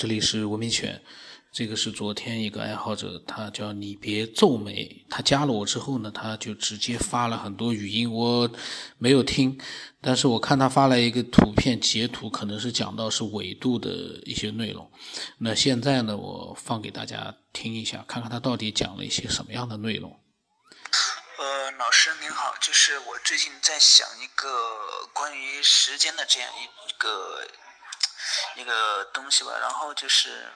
这里是文明犬，这个是昨天一个爱好者，他叫你别皱眉，他加了我之后呢，他就直接发了很多语音，我没有听，但是我看他发了一个图片截图，可能是讲到是纬度的一些内容。那现在呢，我放给大家听一下，看看他到底讲了一些什么样的内容。呃，老师您好，就是我最近在想一个关于时间的这样一个。一个东西吧，然后就是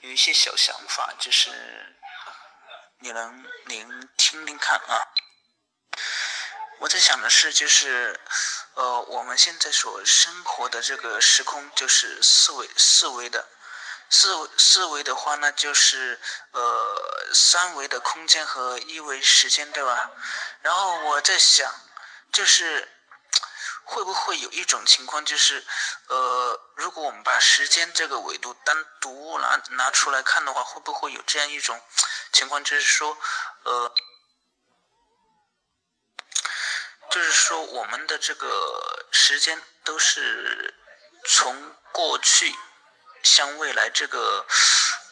有一些小想法，就是你能您听听看啊。我在想的是，就是呃，我们现在所生活的这个时空，就是四维四维的，四四维的话呢，就是呃三维的空间和一维时间，对吧？然后我在想，就是。会不会有一种情况，就是，呃，如果我们把时间这个维度单独拿拿出来看的话，会不会有这样一种情况，就是说，呃，就是说我们的这个时间都是从过去向未来这个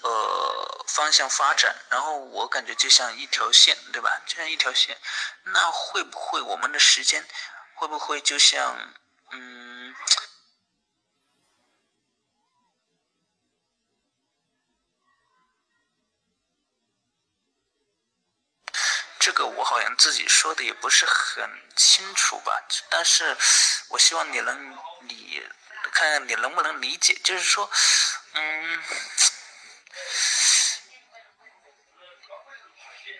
呃方向发展，然后我感觉就像一条线，对吧？就像一条线，那会不会我们的时间？会不会就像，嗯，这个我好像自己说的也不是很清楚吧？但是我希望你能理，看看你能不能理解，就是说，嗯，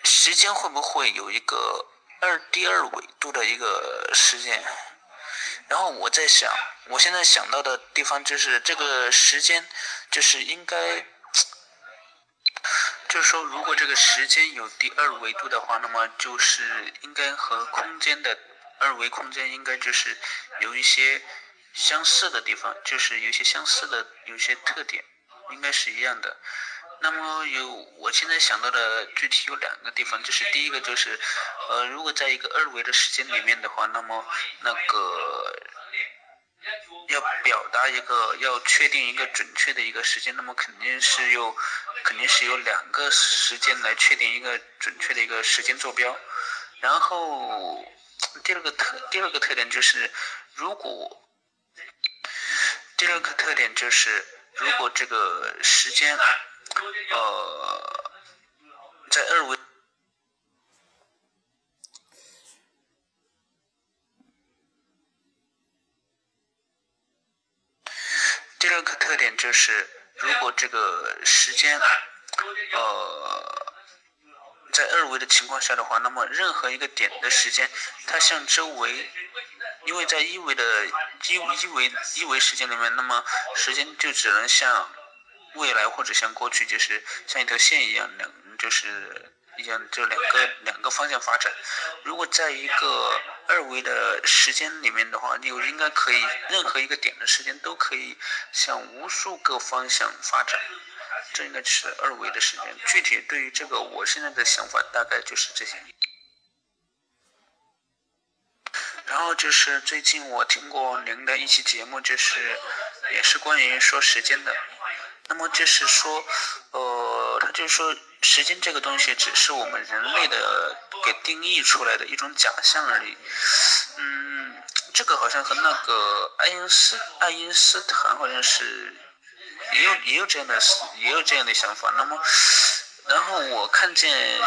时间会不会有一个？二第二维度的一个时间，然后我在想，我现在想到的地方就是这个时间，就是应该，就是说，如果这个时间有第二维度的话，那么就是应该和空间的二维空间应该就是有一些相似的地方，就是有一些相似的有些特点，应该是一样的。那么有，我现在想到的具体有两个地方，就是第一个就是，呃，如果在一个二维的时间里面的话，那么那个要表达一个要确定一个准确的一个时间，那么肯定是有肯定是有两个时间来确定一个准确的一个时间坐标。然后第二个特第二个特点就是，如果第二个特点就是如果这个时间。呃，在二维，第二个特点就是，如果这个时间，呃，在二维的情况下的话，那么任何一个点的时间，它向周围，因为在一维的一一维一维时间里面，那么时间就只能向。未来或者像过去，就是像一条线一样，两就是一样，这两个两个方向发展。如果在一个二维的时间里面的话，你应该可以任何一个点的时间都可以向无数个方向发展。这应该是二维的时间。具体对于这个，我现在的想法大概就是这些。然后就是最近我听过您的一期节目，就是也是关于说时间的。那么就是说，呃，他就是说，时间这个东西只是我们人类的给定义出来的一种假象而已。嗯，这个好像和那个爱因斯爱因斯坦好像是也有也有这样的也有这样的想法。那么，然后我看见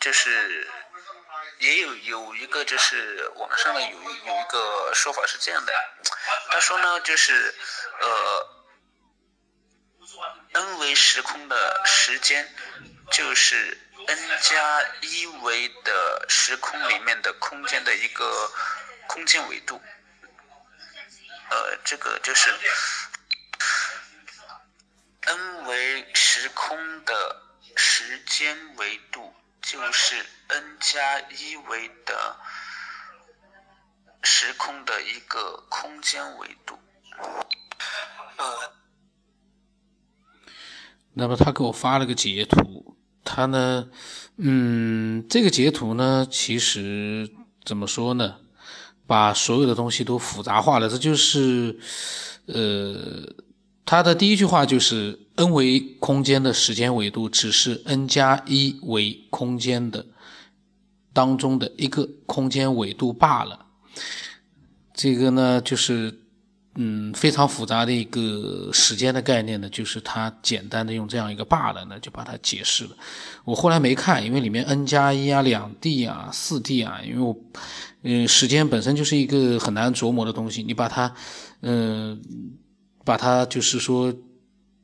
就是也有有一个就是网上的有有一个说法是这样的，他说呢就是呃。N 维时空的时间就是 n 加一维的时空里面的空间的一个空间维度，呃，这个就是 n 维时空的时间维度就是 n 加一维的时空的一个空间维度，呃。那么他给我发了个截图，他呢，嗯，这个截图呢，其实怎么说呢，把所有的东西都复杂化了，这就是，呃，他的第一句话就是 n 维空间的时间维度只是 n 加一维空间的当中的一个空间维度罢了。这个呢，就是嗯非常复杂的一个时间的概念呢，就是它简单的用这样一个罢了呢，就把它解释了。我后来没看，因为里面 n 加一啊、两 d 啊、四 d 啊，因为我嗯时间本身就是一个很难琢磨的东西，你把它嗯把它就是说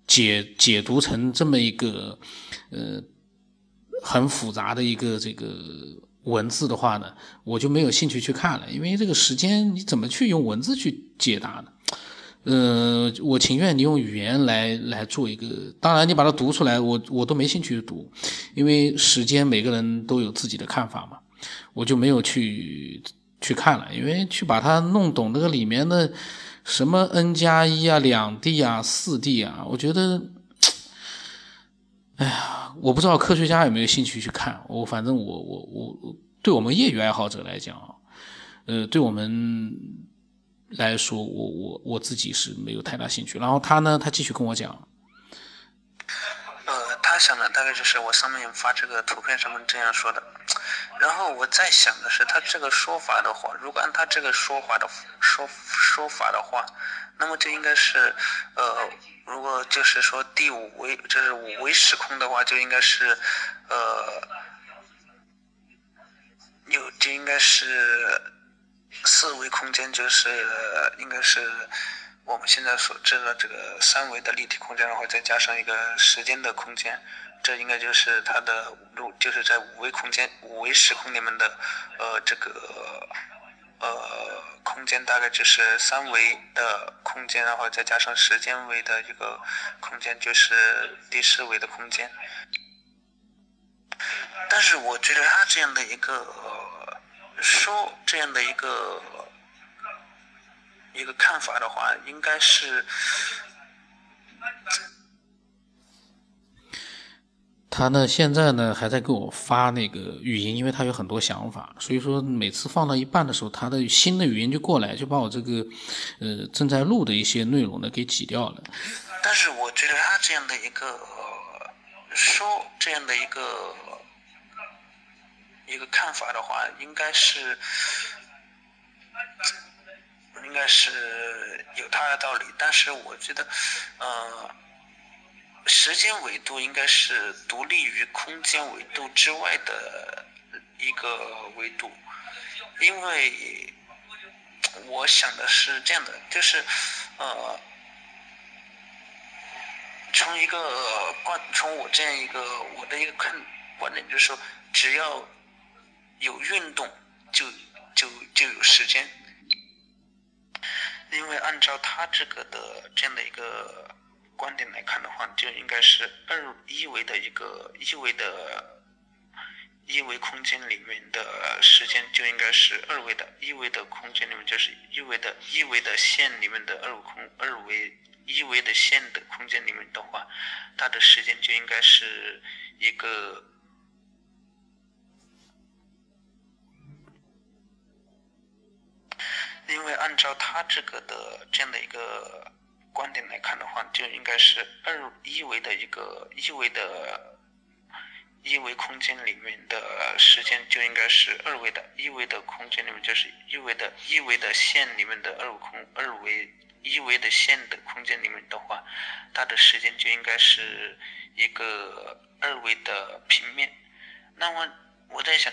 解解读成这么一个呃很复杂的一个这个。文字的话呢，我就没有兴趣去看了，因为这个时间你怎么去用文字去解答呢？呃，我情愿你用语言来来做一个，当然你把它读出来，我我都没兴趣读，因为时间每个人都有自己的看法嘛，我就没有去去看了，因为去把它弄懂那个里面的什么 n 加一啊、两 d 啊、四 d 啊，我觉得，哎呀。我不知道科学家有没有兴趣去看我，反正我我我对我们业余爱好者来讲，呃，对我们来说，我我我自己是没有太大兴趣。然后他呢，他继续跟我讲，呃，他想的大概就是我上面发这个图片上面这样说的。然后我在想的是，他这个说法的话，如果按他这个说法的说说法的话，那么就应该是呃。如果就是说第五维，就是五维时空的话，就应该是，呃，有就应该是四维空间，就是应该是我们现在所知的这个三维的立体空间，然后再加上一个时间的空间，这应该就是它的路，就是在五维空间、五维时空里面的，呃，这个。呃，空间大概就是三维的空间，然后再加上时间维的一个空间，就是第四维的空间。但是我觉得他这样的一个说这样的一个一个看法的话，应该是。他呢，现在呢还在给我发那个语音，因为他有很多想法，所以说每次放到一半的时候，他的新的语音就过来，就把我这个，呃，正在录的一些内容呢给挤掉了。但是我觉得他这样的一个说这样的一个一个看法的话，应该是应该是有他的道理，但是我觉得，呃。时间维度应该是独立于空间维度之外的一个维度，因为我想的是这样的，就是呃，从一个观，从我这样一个我的一个看观点，就是说，只要有运动，就就就有时间，因为按照他这个的这样的一个。观点来看的话，就应该是二一维的一个一维的一维空间里面的时间就应该是二维的，一维的空间里面就是一维的一维的线里面的二维空二维一维的线的空间里面的话，它的时间就应该是一个，因为按照它这个的这样的一个。观点来看的话，就应该是二一维的一个一维的一维空间里面的时间就应该是二维的，一维的空间里面就是一维的一维的线里面的二维空二维一维的线的空间里面的话，它的时间就应该是一个二维的平面。那么我在想，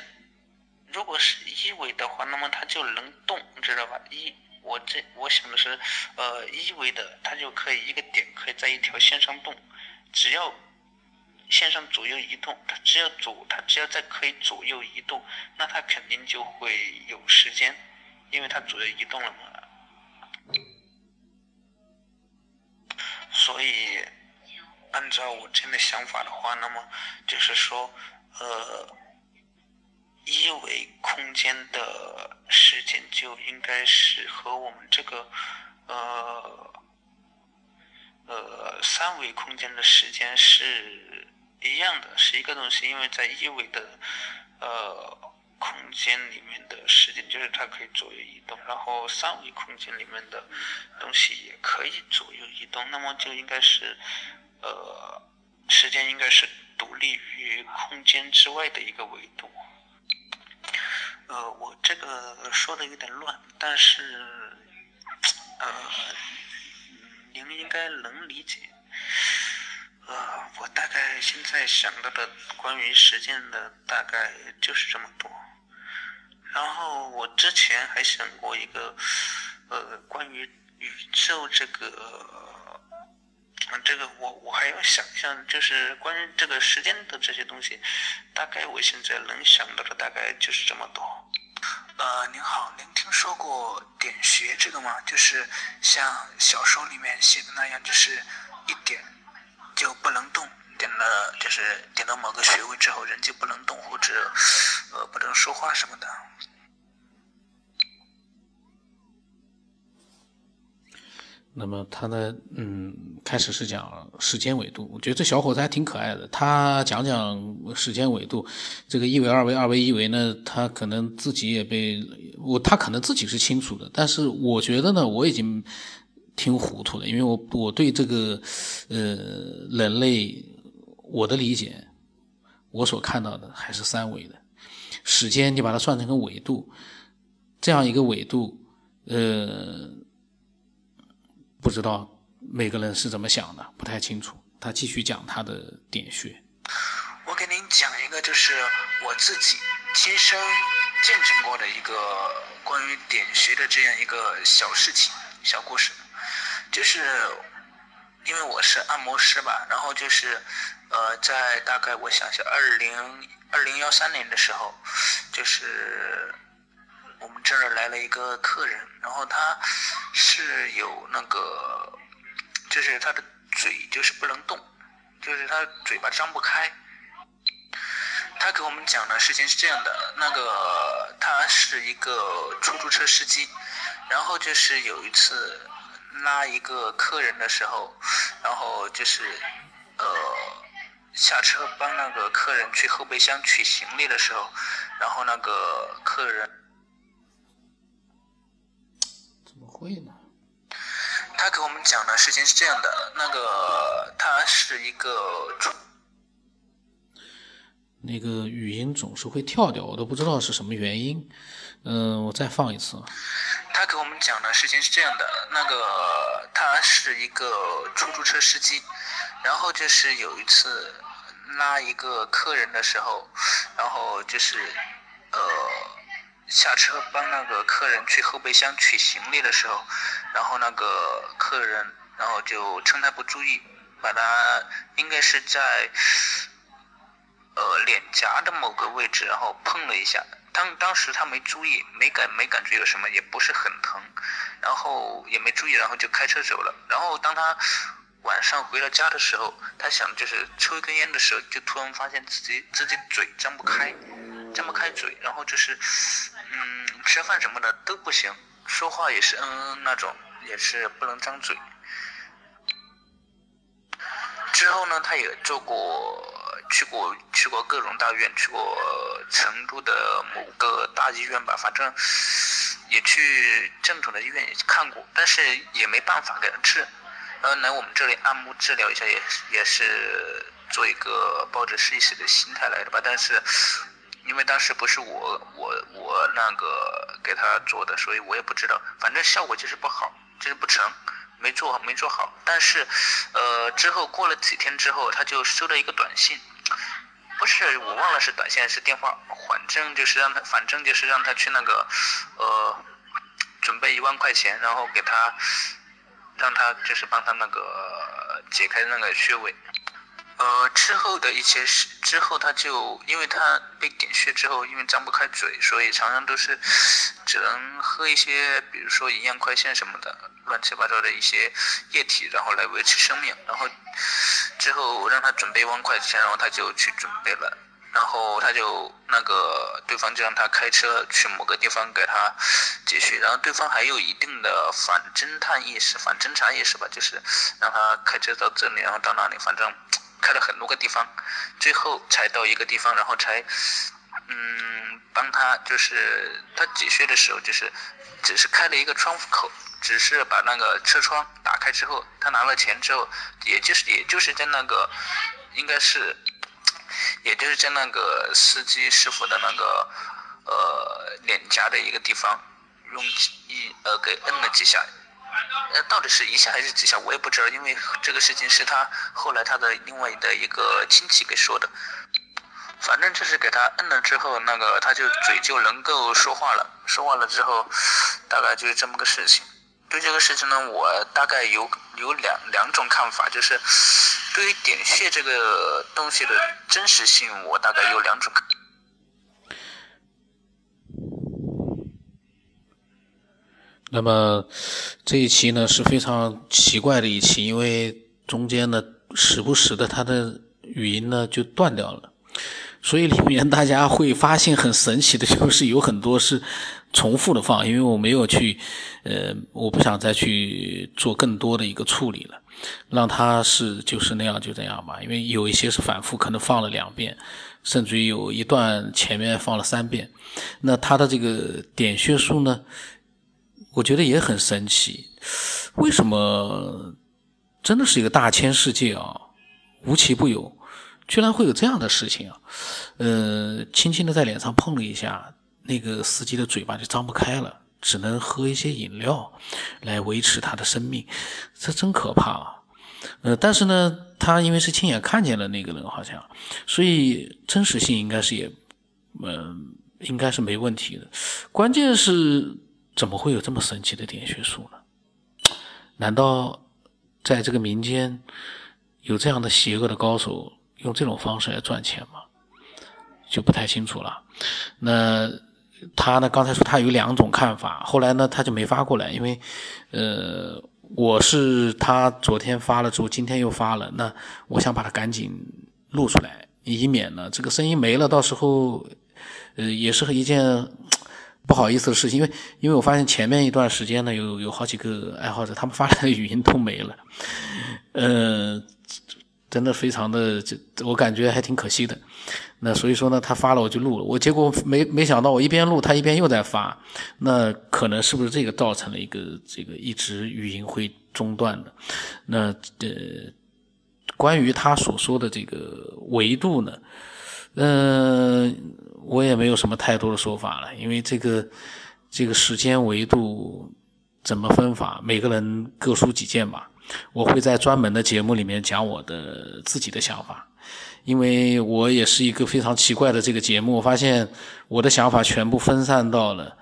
如果是一维的话，那么它就能动，知道吧？一我这我想的是，呃，一维的它就可以一个点可以在一条线上动，只要线上左右移动，它只要左它只要在可以左右移动，那它肯定就会有时间，因为它左右移动了嘛。所以按照我这样的想法的话，那么就是说，呃。一维空间的时间就应该是和我们这个呃呃三维空间的时间是一样的，是一个东西。因为在一维的呃空间里面的时间，就是它可以左右移动，然后三维空间里面的东西也可以左右移动，那么就应该是，呃，时间应该是独立于空间之外的一个维度。呃，我这个说的有点乱，但是，呃，您应该能理解。呃，我大概现在想到的关于时间的大概就是这么多。然后我之前还想过一个，呃，关于宇宙这个，这个我我还要想象，就是关于这个时间的这些东西，大概我现在能想到的大概就是这么多。呃，您好，您听说过点穴这个吗？就是像小说里面写的那样，就是一点。就不能动，点了就是点到某个穴位之后，人就不能动或者呃不能说话什么的。那么他的，嗯，开始是讲时间维度，我觉得这小伙子还挺可爱的。他讲讲时间维度，这个一维、二维、二维、一维呢，他可能自己也被我，他可能自己是清楚的，但是我觉得呢，我已经。挺糊涂的，因为我我对这个，呃，人类我的理解，我所看到的还是三维的，时间你把它算成个纬度，这样一个纬度，呃，不知道每个人是怎么想的，不太清楚。他继续讲他的点穴。我给您讲一个，就是我自己亲身见证过的一个关于点穴的这样一个小事情、小故事。就是因为我是按摩师吧，然后就是，呃，在大概我想想，二零二零幺三年的时候，就是我们这儿来了一个客人，然后他是有那个，就是他的嘴就是不能动，就是他嘴巴张不开。他给我们讲的事情是这样的，那个他是一个出租车司机，然后就是有一次。拉一个客人的时候，然后就是，呃，下车帮那个客人去后备箱取行李的时候，然后那个客人怎么会呢？他给我们讲的事情是这样的，那个他是一个，那个语音总是会跳掉，我都不知道是什么原因。嗯，我再放一次。他给我们讲的事情是这样的，那个他是一个出租车司机，然后就是有一次拉一个客人的时候，然后就是呃下车帮那个客人去后备箱取行李的时候，然后那个客人然后就趁他不注意，把他应该是在呃脸颊的某个位置，然后碰了一下。当当时他没注意，没感没感觉有什么，也不是很疼，然后也没注意，然后就开车走了。然后当他晚上回到家的时候，他想就是抽一根烟的时候，就突然发现自己自己嘴张不开，张不开嘴，然后就是嗯吃饭什么的都不行，说话也是嗯嗯那种，也是不能张嘴。之后呢，他也做过。去过去过各种大医院，去过成都的某个大医院吧，反正也去正统的医院也看过，但是也没办法给他治。然后来我们这里按摩治疗一下，也也是做一个抱着试一试的心态来的吧。但是因为当时不是我我我那个给他做的，所以我也不知道。反正效果就是不好，就是不成。没做没做好，但是，呃，之后过了几天之后，他就收到一个短信，不是我忘了是短信还是电话，反正就是让他，反正就是让他去那个，呃，准备一万块钱，然后给他，让他就是帮他那个解开那个穴位。呃，之后的一些事，之后他就，因为他被点穴之后，因为张不开嘴，所以常常都是只能喝一些，比如说营养快线什么的，乱七八糟的一些液体，然后来维持生命。然后之后让他准备一万块钱，然后他就去准备了，然后他就那个对方就让他开车去某个地方给他解穴，然后对方还有一定的反侦探意识、反侦查意识吧，就是让他开车到这里，然后到那里，反正。开了很多个地方，最后才到一个地方，然后才嗯，帮他就是他解穴的时候，就是只是开了一个窗户口，只是把那个车窗打开之后，他拿了钱之后，也就是也就是在那个应该是，也就是在那个司机师傅的那个呃脸颊的一个地方，用一呃给摁了几下。呃，到底是一下还是几下，我也不知道，因为这个事情是他后来他的另外的一个亲戚给说的。反正就是给他摁了之后，那个他就嘴就能够说话了，说话了之后，大概就是这么个事情。对这个事情呢，我大概有有两两种看法，就是对于点穴这个东西的真实性，我大概有两种。那么这一期呢是非常奇怪的一期，因为中间呢时不时的它的语音呢就断掉了，所以里面大家会发现很神奇的就是有很多是重复的放，因为我没有去，呃，我不想再去做更多的一个处理了，让它是就是那样就这样吧，因为有一些是反复，可能放了两遍，甚至于有一段前面放了三遍，那它的这个点穴数呢？我觉得也很神奇，为什么真的是一个大千世界啊，无奇不有，居然会有这样的事情啊？呃，轻轻的在脸上碰了一下，那个司机的嘴巴就张不开了，只能喝一些饮料来维持他的生命，这真可怕啊！呃，但是呢，他因为是亲眼看见了那个人，好像，所以真实性应该是也，嗯，应该是没问题的，关键是。怎么会有这么神奇的点穴术呢？难道在这个民间有这样的邪恶的高手用这种方式来赚钱吗？就不太清楚了。那他呢？刚才说他有两种看法，后来呢他就没发过来，因为呃，我是他昨天发了之后，今天又发了，那我想把它赶紧录出来，以免呢这个声音没了，到时候呃也是一件。不好意思的事情，因为因为我发现前面一段时间呢，有有好几个爱好者，他们发来的语音都没了，呃，真的非常的，我感觉还挺可惜的。那所以说呢，他发了我就录了，我结果没没想到我一边录他一边又在发，那可能是不是这个造成了一个这个一直语音会中断的？那呃，关于他所说的这个维度呢，嗯。我也没有什么太多的说法了，因为这个这个时间维度怎么分法，每个人各抒己见吧。我会在专门的节目里面讲我的自己的想法，因为我也是一个非常奇怪的这个节目。我发现我的想法全部分散到了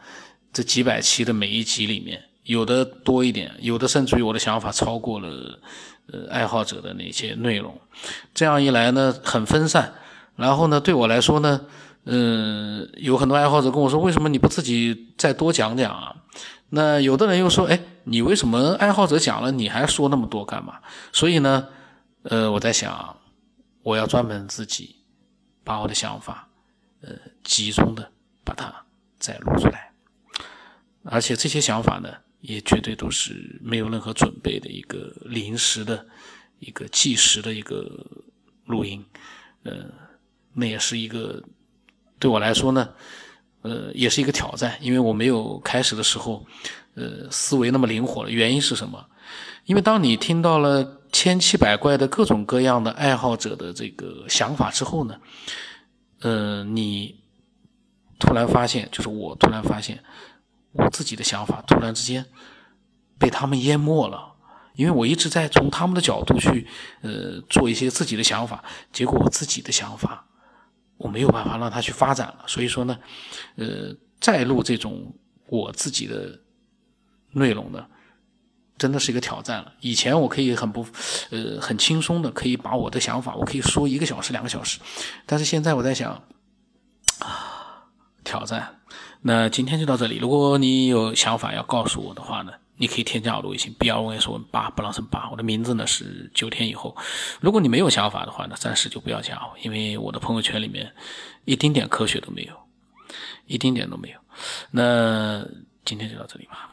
这几百期的每一集里面，有的多一点，有的甚至于我的想法超过了呃爱好者的那些内容。这样一来呢，很分散，然后呢，对我来说呢。嗯，有很多爱好者跟我说：“为什么你不自己再多讲讲啊？”那有的人又说：“哎，你为什么爱好者讲了，你还说那么多干嘛？”所以呢，呃，我在想，我要专门自己把我的想法，呃，集中的把它再录出来，而且这些想法呢，也绝对都是没有任何准备的一个临时的一个即时的一个录音，呃，那也是一个。对我来说呢，呃，也是一个挑战，因为我没有开始的时候，呃，思维那么灵活了。原因是什么？因为当你听到了千奇百怪的各种各样的爱好者的这个想法之后呢，呃，你突然发现，就是我突然发现，我自己的想法突然之间被他们淹没了，因为我一直在从他们的角度去，呃，做一些自己的想法，结果我自己的想法。我没有办法让他去发展了，所以说呢，呃，再录这种我自己的内容呢，真的是一个挑战了。以前我可以很不，呃，很轻松的可以把我的想法，我可以说一个小时、两个小时，但是现在我在想，啊，挑战。那今天就到这里，如果你有想法要告诉我的话呢？你可以添加我的微信 b r o s 文八布朗森八，我的名字呢是九天以后。如果你没有想法的话呢，暂时就不要加我，因为我的朋友圈里面一丁点科学都没有，一丁点都没有。那今天就到这里吧。